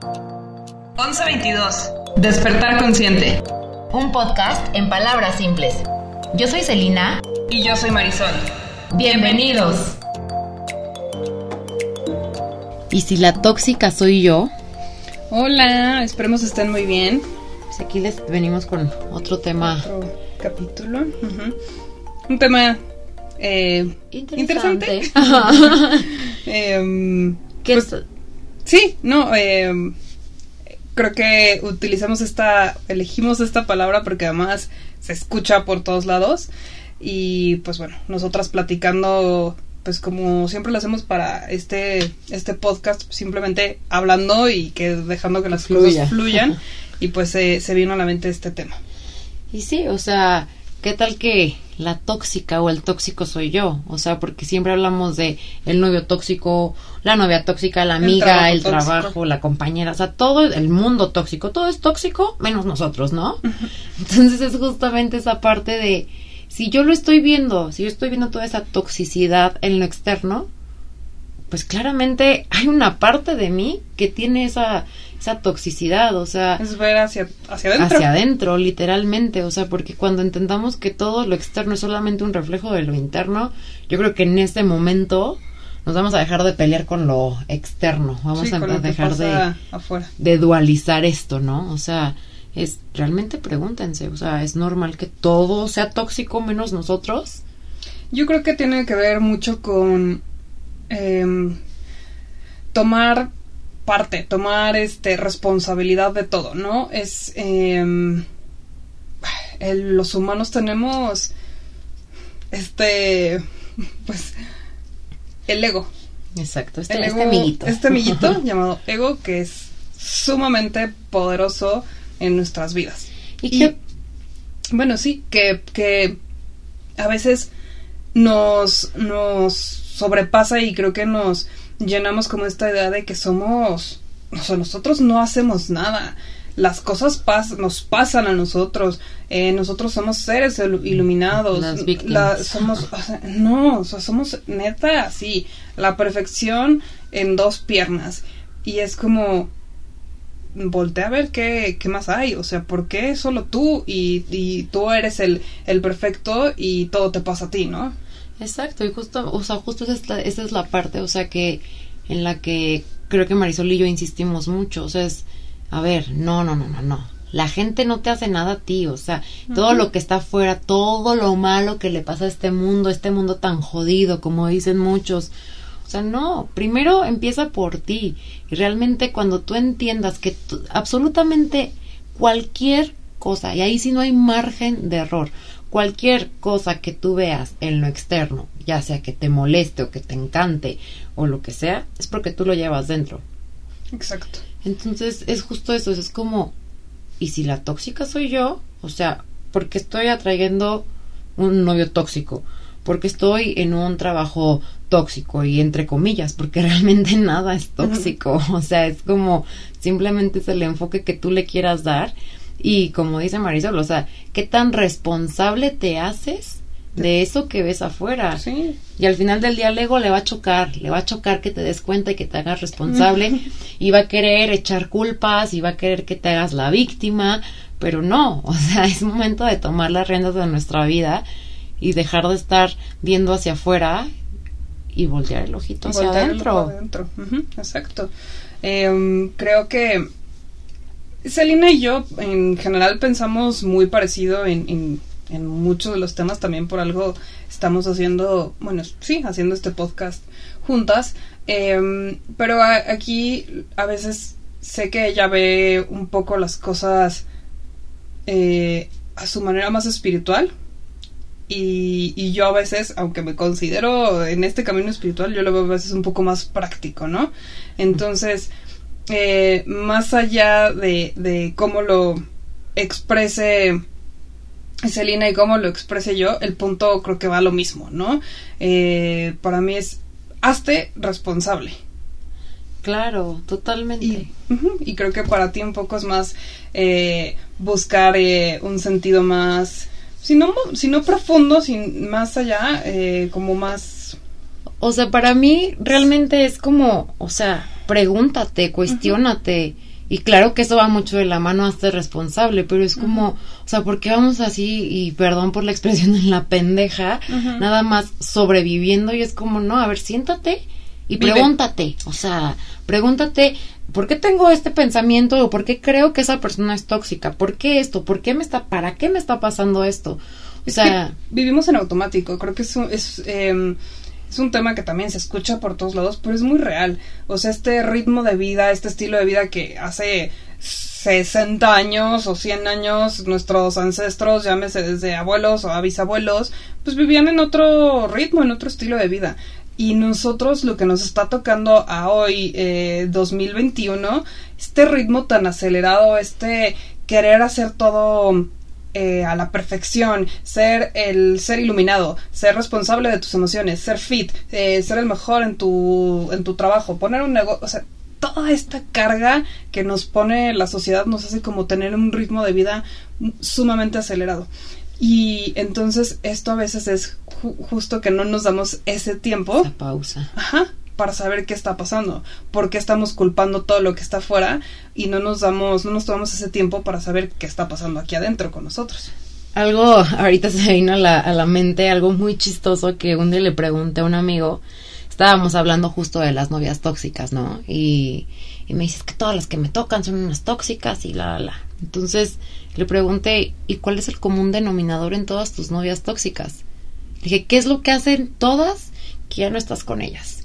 1122. Despertar consciente. Un podcast en palabras simples. Yo soy Celina. Y yo soy Marisol. Bienvenidos. ¿Y si la tóxica soy yo? Hola, esperemos estén muy bien. Pues aquí les venimos con otro tema. Otro capítulo. Un tema eh, interesante. ¿Qué pues, es? Sí, no, em, creo que utilizamos esta, elegimos esta palabra porque además se escucha por todos lados y pues bueno, nosotras platicando, pues como siempre lo hacemos para este, este podcast, simplemente hablando y que dejando que las Fluya. cosas fluyan y pues se se vino a la mente este tema. Y sí, o sea, ¿qué tal que la tóxica o el tóxico soy yo? O sea, porque siempre hablamos de el novio tóxico, la novia tóxica, la El amiga, trabajo el trabajo, la compañera, o sea, todo el mundo tóxico, todo es tóxico menos nosotros, ¿no? Entonces es justamente esa parte de si yo lo estoy viendo, si yo estoy viendo toda esa toxicidad en lo externo, pues claramente hay una parte de mí que tiene esa esa toxicidad, o sea, Es ver hacia, hacia adentro. hacia adentro, literalmente, o sea, porque cuando entendamos que todo lo externo es solamente un reflejo de lo interno, yo creo que en este momento nos vamos a dejar de pelear con lo externo, vamos Sí, a dejar de, afuera. de dualizar esto, ¿no? O sea, es realmente pregúntense, o sea, es normal que todo sea tóxico menos nosotros. Yo creo que tiene que ver mucho con em, tomar parte, tomar este responsabilidad de todo, ¿no? Es em, el- los humanos tenemos este pues el ego, Exacto, este, el este ego- amiguito. este amiguito llamado ego que es sumamente poderoso en nuestras vidas. y que Bueno, sí, que, que a veces nos, nos sobrepasa y creo que nos llenamos como esta idea de que somos, o sea, nosotros no hacemos nada. Las cosas pas- nos pasan a nosotros. eh, nosotros somos seres ilu- iluminados. Las víctimas. somos, o sea, no, o sea, somos neta, sí, la perfección en dos piernas. Y es como, voltea a ver qué, qué más hay. O sea, ¿por qué solo tú? Y, y tú eres el, el perfecto y todo te pasa a ti, ¿no? Exacto, y justo, o sea, justo esa es, la, esa es la parte, o sea, que en la que creo que Marisol y yo insistimos mucho, o sea, es, a ver, no, no, no, no, no. La gente no te hace nada a ti, o sea, todo lo que está afuera, todo lo malo que le pasa a este mundo, este mundo tan jodido, como dicen muchos. O sea, no, primero empieza por ti. Y realmente cuando tú entiendas que tú- absolutamente cualquier cosa, y ahí sí no hay margen de error, cualquier cosa que tú veas en lo externo, ya sea que te moleste o que te encante o lo que sea, es porque tú lo llevas dentro. Exacto. Entonces es justo eso, es como, ¿y si la tóxica soy yo? O sea, porque estoy atrayendo un novio tóxico, porque estoy en un trabajo tóxico y entre comillas, porque realmente nada es tóxico, o sea, es como simplemente es el enfoque que tú le quieras dar y como dice Marisol, o sea, ¿qué tan responsable te haces de eso que ves afuera? Sí. Y al final del día el ego le va a chocar, le va a chocar que te des cuenta y que te hagas responsable y va a querer echar culpas y va a querer que te hagas la víctima, pero no, o sea, es momento de tomar las riendas de nuestra vida y dejar de estar viendo hacia afuera y voltear el ojito hacia Voltear el adentro. exacto. Em, creo que Celina y yo en general pensamos muy parecido en, en, en muchos de los temas. También por algo estamos haciendo, bueno, sí, haciendo este podcast juntas. Em, pero a- aquí a veces sé que ella ve un poco las cosas eh, a su manera más espiritual. Y, y yo a veces, aunque me considero en este camino espiritual, yo lo veo a veces un poco más práctico, ¿no? Entonces, eh, más allá de, de cómo lo exprese Celina y cómo lo exprese yo, el punto creo que va a lo mismo, ¿no? Eh, para mí es, hazte responsable. Claro, totalmente. Y, creo que para ti un poco es más eh, buscar eh, un sentido más, si no, mo- si no profundo, sin, más allá, eh, como más... O sea, para mí realmente es como, o sea, pregúntate, cuestiónate. Y claro que eso va mucho de la mano a ser responsable, pero es como, o sea, ¿por qué vamos así, y perdón por la expresión en la pendeja, nada más sobreviviendo? Y es como, no, a ver, siéntate y pregúntate, o sea, pregúntate, ¿por qué tengo este pensamiento o por qué creo que esa persona es tóxica? ¿Por qué esto? ¿Por qué me está, para qué me está pasando esto? O sea, vivimos en automático, creo que es, es em, es un tema que también se escucha por todos lados, pero es muy real. O sea, este ritmo de vida, este estilo de vida que hace 60 años o 100 años nuestros ancestros, llámese desde abuelos o a bisabuelos, pues vivían en otro ritmo, en otro estilo de vida. Y nosotros lo que nos está tocando a hoy, eh, 2021, este ritmo tan acelerado, este querer hacer todo eh, a la perfección, ser el ser iluminado, ser responsable de tus emociones, ser fit, eh, ser el mejor en tu, en tu trabajo, poner un negocio, o sea, toda esta carga que nos pone la sociedad nos hace como tener un ritmo de vida sumamente acelerado. Y entonces esto a veces es justo que no nos damos ese tiempo. Esa pausa. Ajá para saber qué está pasando, por qué estamos culpando todo lo que está afuera y no nos damos, no nos tomamos ese tiempo para saber qué está pasando aquí adentro con nosotros. Algo, ahorita se vino a la, a la mente, algo muy chistoso que un día le pregunté a un amigo, estábamos hablando justo de las novias tóxicas, ¿no? Y, y me dices que todas las que me tocan son unas tóxicas y la, la, la. Entonces le pregunté, ¿y cuál es el común denominador en todas tus novias tóxicas? Le dije, ¿qué es lo que hacen todas que ya no estás con ellas?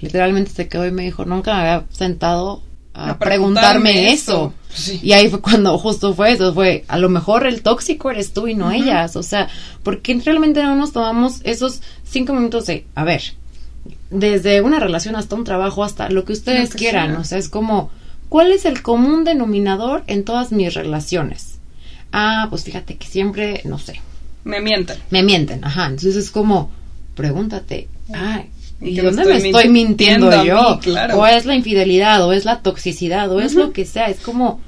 literalmente se quedó y me dijo, nunca me había sentado a, preguntarme, eso. Y ahí fue cuando justo fue eso, fue, a lo mejor el tóxico eres tú y no ellas, o sea, porque realmente no nos tomamos esos cinco minutos de, a ver, desde una relación hasta un trabajo, hasta lo que ustedes quieran, o sea, es como, ¿cuál es el común denominador en todas mis relaciones? Ah, pues fíjate que siempre, no sé. Me mienten. Me mienten, ajá, entonces es como, pregúntate, ah, ¿Y dónde me estoy mintiendo, yo? O es la infidelidad, o es la toxicidad, o es lo que sea. Es como,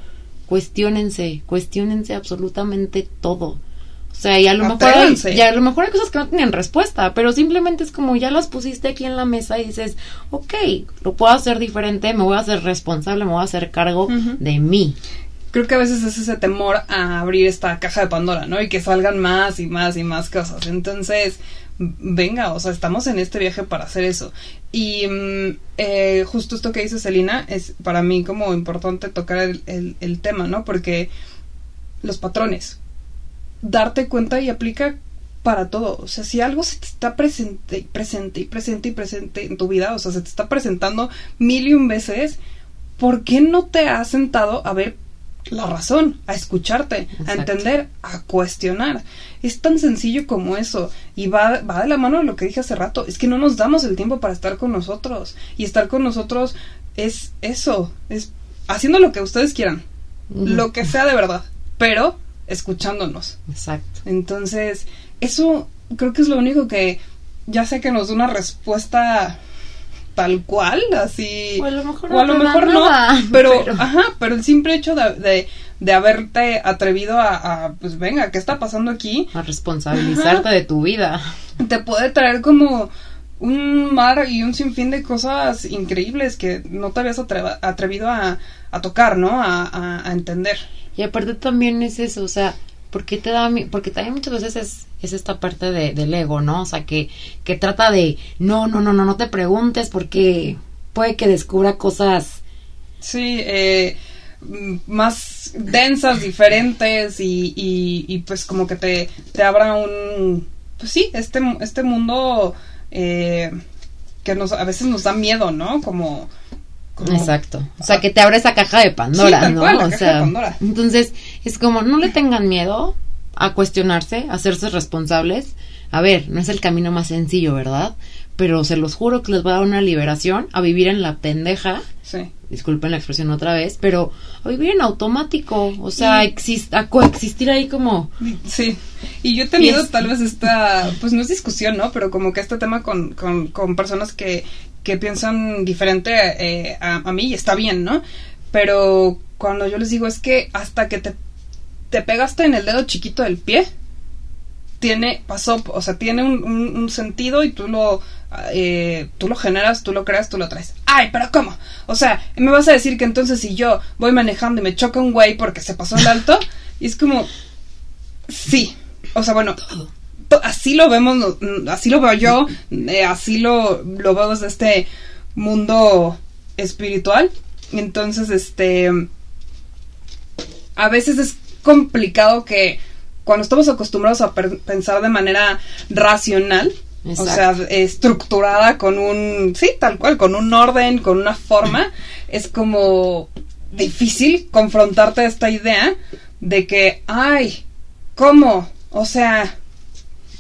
cuestionense, cuestionense absolutamente todo. O sea, y a lo mejor hay, a lo mejor hay cosas que no tienen respuesta, pero simplemente es como ya las pusiste aquí en la mesa y dices, ok, lo puedo hacer diferente, me voy a hacer responsable, me voy a hacer cargo de mí creo que a veces es ese temor a abrir esta caja de Pandora, ¿no? Y que salgan más y más y más cosas. Entonces, venga, o sea, estamos en este viaje para hacer eso. Y mm, eh, justo esto que dice Celina es para mí como importante tocar el, el, tema, ¿no? Porque los patrones, darte cuenta y aplica para todo. O sea, si algo se te está presente, presente y presente y presente en tu vida, o sea, se te está presentando mil y un veces, ¿por qué no te has sentado a ver la razón, a escucharte, a entender, a cuestionar. Es tan sencillo como eso. Y va, va de la mano de lo que dije hace rato. Es que no nos damos el tiempo para estar con nosotros. Y estar con nosotros es eso. Es haciendo lo que ustedes quieran. Lo que sea de verdad. Pero escuchándonos. Exacto. Entonces, eso creo que es lo único que ya sé que nos da una respuesta tal cual, así. O a lo mejor, no, pero, ajá, pero el simple hecho de, de, haberte atrevido a, pues venga, ¿qué está pasando aquí? A responsabilizarte de tu vida. Te puede traer como un mar y un sinfín de cosas increíbles que no te habías atrevido a, a tocar, ¿no? A, a entender. Y aparte también es eso, o sea, porque te da porque también muchas veces es, es esta parte de, del ego no o sea que que trata de no no no no no te preguntes porque puede que descubra cosas sí eh, más densas diferentes y, y, pues como que te, te abra un pues sí este este mundo eh, que nos a veces nos da miedo no como Exacto. O sea, que te abre esa caja de Pandora, ¿no? o sea, entonces es como no le tengan miedo a cuestionarse, a hacerse responsables. A ver, no es el camino más sencillo, ¿verdad? Pero se los juro que les va a dar una liberación a vivir en la pendeja. Sí. Disculpen la expresión otra vez, pero a vivir en automático, o sea, a coexistir ahí como... Sí, y yo he tenido tal vez esta, pues no es discusión, ¿no? Pero como que este tema con, con, con personas que, que piensan diferente eh, a, mí y está bien, ¿no? Pero cuando yo les digo es que hasta que te, te pegaste en el dedo chiquito del pie, tiene, pasó, o sea, tiene un, sentido y tú lo, eh, tú lo generas, tú lo creas, tú lo traes. Ay, pero ¿cómo? O sea, me vas a decir que entonces si yo voy manejando y me choca un güey porque se pasó el alto, y es como, sí, o sea, bueno, así lo vemos, así lo veo yo, eh, así lo, lo veo desde este mundo espiritual. Entonces, este, a veces es complicado que cuando estamos acostumbrados a pensar de manera racional, o sea, estructurada con un, sí, tal cual, con un orden, con una forma, es como difícil confrontarte a esta idea de que, ay, ¿cómo? O sea,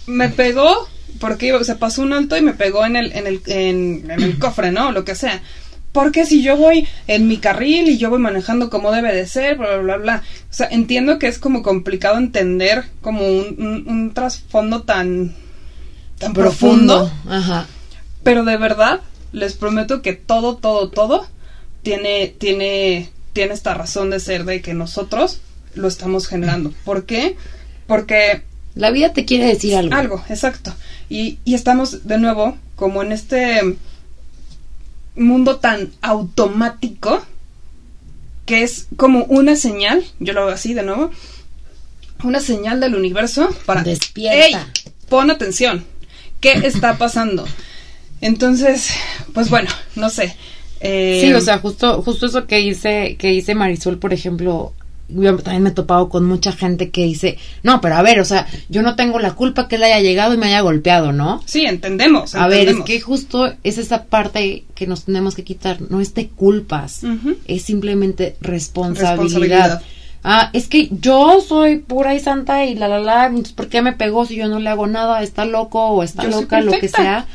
me pegó porque se pasó un alto y me pegó en el, en el, en, en el cofre, ¿no? Lo que sea. Porque si yo voy en mi carril y yo voy manejando como debe de ser, bla, bla, bla, bla. O sea, entiendo que es como complicado entender como un, un- un trasfondo tan, tan profundo, Ajá. pero de verdad les prometo que todo, todo, todo tiene, tiene, tiene esta razón de ser de que nosotros lo estamos generando. ¿Por qué? Porque La vida te quiere decir algo. algo, exacto. Y, y estamos de nuevo como en este mundo tan automático que es como una señal, yo lo veo así de nuevo, una señal del universo para... Despierta. ¡Ey! Pon atención. ¿Qué está pasando? Entonces, pues bueno, no sé. eh, Sí, o sea, justo, justo eso que dice, que dice Marisol, por ejemplo, yo también me he topado con mucha gente que dice, no, pero a ver, o sea, yo no tengo la culpa que él haya llegado y me haya golpeado, ¿no? Sí, entendemos. A ver, es que justo es esa parte que nos tenemos que quitar, no es de culpas, es simplemente responsabilidad. Responsabilidad. Ah, es que yo soy pura y santa y la la la, entonces, ¿por qué me pegó si yo no le hago nada? ¿Está loco o está Yo loca, lo que sea?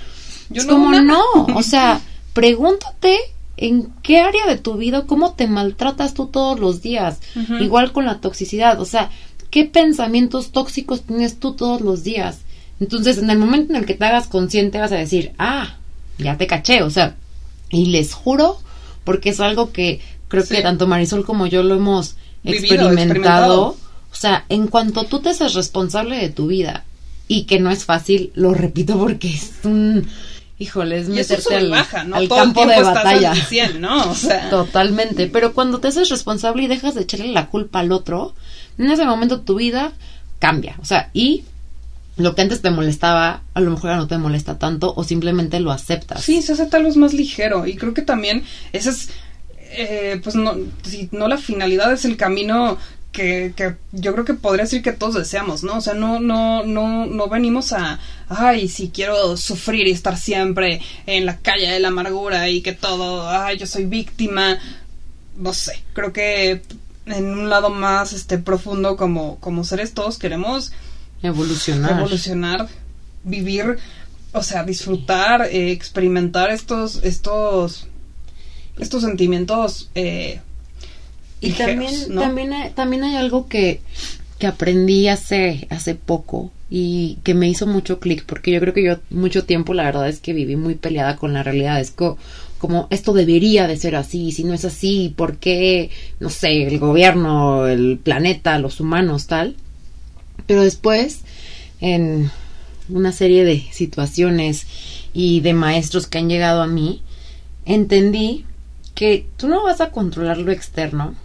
Yo es no como no, o sea, pregúntate en qué área de tu vida, cómo te maltratas tú todos los días. Igual con la toxicidad, o sea, qué pensamientos tóxicos tienes tú todos los días. Entonces, en el momento en el que te hagas consciente, vas a decir, ah, ya te caché, o sea, y les juro, porque es algo que creo Sí. que tanto Marisol como yo lo hemos Vivido, experimentado. experimentado. O sea, en cuanto tú te haces responsable de tu vida y que no es fácil, lo repito porque es un, híjole, es meterte al, baja, ¿no? al campo de batalla. al 100, ¿no? O sea, Totalmente, pero cuando te haces responsable y dejas de echarle la culpa al otro, en ese momento tu vida cambia, o sea, y lo que antes te molestaba, a lo mejor ya no te molesta tanto o simplemente lo aceptas. Sí, se hace tal vez más ligero y creo que también ese es, eh, pues no, si no la finalidad es el camino que, que yo creo que podría decir que todos deseamos, ¿no? O sea, no, no, no, no venimos a, ay, si quiero sufrir y estar siempre en la calle de la amargura y que todo, ay, yo soy víctima, no sé, creo que en un lado más, este, profundo como, como seres todos queremos Evolucionar. evolucionar, vivir, o sea, disfrutar, eh, experimentar estos, estos, estos sentimientos. Eh, Y ligeros, también, ¿no? también, hay, también hay algo que, que aprendí hace, hace poco y que me hizo mucho clic, porque yo creo que yo mucho tiempo la verdad es que viví muy peleada con la realidad. Es co- como esto debería de ser así, si no es así, ¿por qué, no sé, el gobierno, el planeta, los humanos, tal? Pero después, en una serie de situaciones y de maestros que han llegado a mí, entendí que tú no vas a controlar lo externo,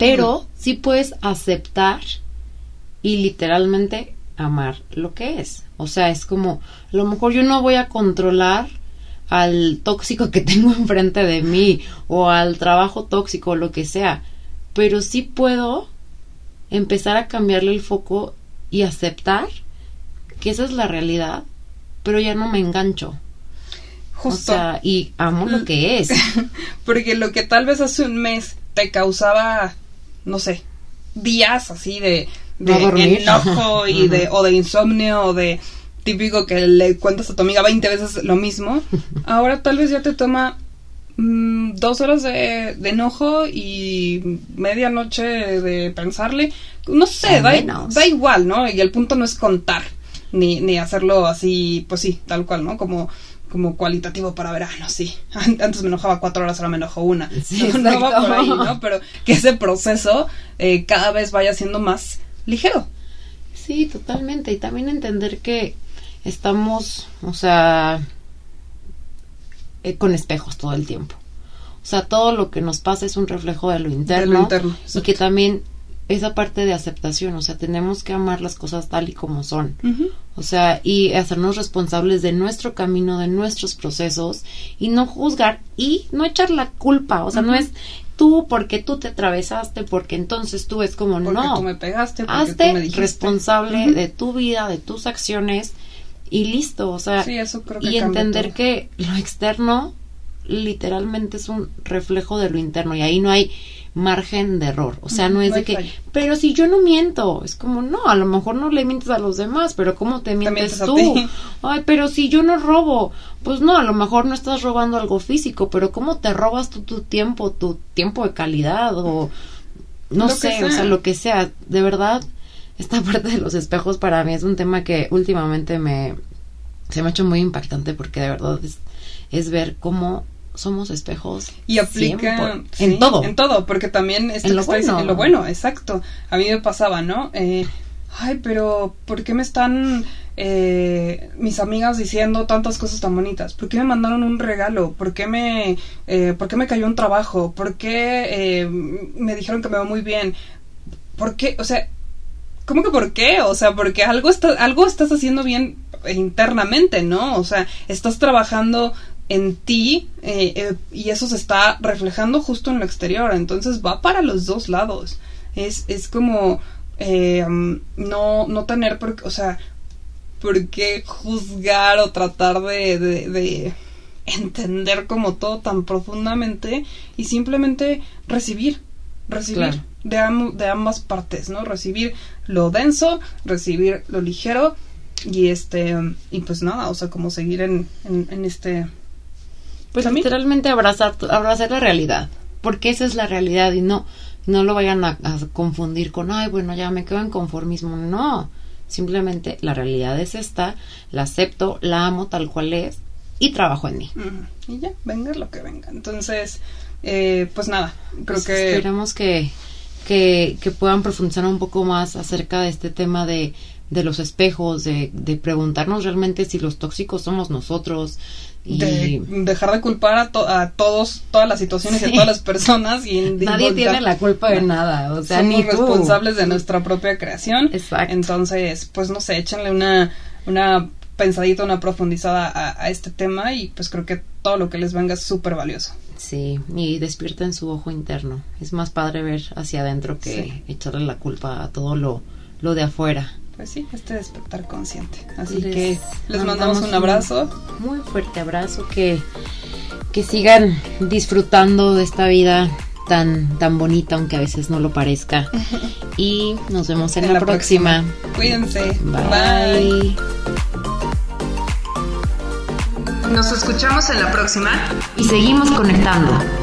pero sí puedes aceptar y literalmente amar lo que es. O sea, es como, a lo mejor yo no voy a controlar al tóxico que tengo enfrente de mí o al trabajo tóxico o lo que sea, pero sí puedo empezar a cambiarle el foco y aceptar que esa es la realidad, pero ya no me engancho. justo. O sea, y amo lo que es. porque lo que tal vez hace un mes te causaba, no sé, días así de, de No enojo y de, o de insomnio o de típico que le cuentas a tu amiga 20 veces lo mismo, ahora tal vez ya te toma mm, dos horas de, de enojo y media noche de pensarle. No sé, da, da igual, ¿no? Y el punto no es contar, ni, ni hacerlo así, pues sí, tal cual, ¿no? Como como cualitativo para ver, ah, no, sí, antes me enojaba cuatro horas, ahora me enojo una. Sí, no, no va exacto. por ahí, ¿no? Pero que ese proceso eh, cada vez vaya siendo más ligero. Sí, totalmente. Y también entender que estamos, o sea, eh, con espejos todo el tiempo. O sea, todo lo que nos pasa es un reflejo de lo interno. interno, y que también esa parte de aceptación, o sea, tenemos que amar las cosas tal y como son. O sea, y hacernos responsables de nuestro camino, de nuestros procesos y no juzgar y no echar la culpa, o sea, no es tú porque tú te atravesaste, porque entonces tú es como Porque no. tú me pegaste, porque Hazte tú me dijiste. responsable de tu vida, de tus acciones y listo, o sea, Sí, eso creo que y entender todo. que lo externo literalmente es un reflejo de lo interno y ahí no hay margen de error, o sea, no es de que, pero si yo no miento, es como, no, a lo mejor no le mientes a los demás, pero ¿cómo te mientes, mientes a tú? Ay, pero si yo no robo, pues no, a lo mejor no estás robando algo físico, pero ¿cómo te robas tú tu tiempo, tu tiempo de calidad o no Lo sé, o sea. sea, lo que sea, de verdad, esta parte de los espejos para mí es un tema que últimamente me se me ha hecho muy impactante porque de verdad es, es ver cómo somos espejos Y aplica sí, en todo. En todo, porque también esto En lo está diciendo- bueno. en lo bueno, exacto. A mí me pasaba, ¿no? Eh, ay, pero ¿por qué me están eh, mis amigas diciendo tantas cosas tan bonitas? ¿Por qué me mandaron un regalo? ¿Por qué me, eh, ¿por qué me cayó un trabajo? ¿Por qué eh, me dijeron que me va muy bien? ¿Por qué? O sea, ¿Cómo que por qué? O sea, porque algo, está, algo estás haciendo bien internamente, ¿no? O sea, estás trabajando en ti eh, eh, y eso se está reflejando justo en lo exterior. Entonces va para los dos lados. Es, es como eh, um, no, no tener, por, o sea, por qué juzgar o tratar de, de, de entender como todo tan profundamente y simplemente recibir, recibir Claro. de, am- de ambas partes, ¿no? Recibir lo denso, recibir lo ligero y este y pues nada, o sea, como seguir en, en, en este Pues También- literalmente abrazar, abrazar la realidad, porque esa es la realidad y no, no lo vayan a, a confundir con, ay, bueno, ya me quedo en conformismo. No, simplemente la realidad es esta, la acepto, la amo tal cual es y trabajo en mí. Y ya, venga lo que venga. Entonces, eh, pues nada, creo Pues que... Esperemos que, que, que puedan profundizar un poco más acerca de este tema de, de los espejos, de, de preguntarnos realmente si los tóxicos somos nosotros. Y de dejar de culpar a, to- a todos, todas las situaciones y a todas las personas y nadie tiene la culpa de nada. O sea, somos ni tú. responsables de nuestra propia creación. Exacto. Entonces, pues no sé, échenle una, una pensadita, una profundizada a, a este tema y pues creo que todo lo que les venga es súper valioso. Sí, y despierten su ojo interno. Es más padre ver hacia adentro que Sí. echarle la culpa a todo lo, lo de afuera. Pues sí, este despertar consciente. Así Les que les mandamos un abrazo. Muy fuerte abrazo, que, que sigan disfrutando de esta vida tan, tan bonita, aunque a veces no lo parezca. Y nos vemos en, la, próxima. Cuídense. Bye. Nos escuchamos en la próxima. Y seguimos conectando.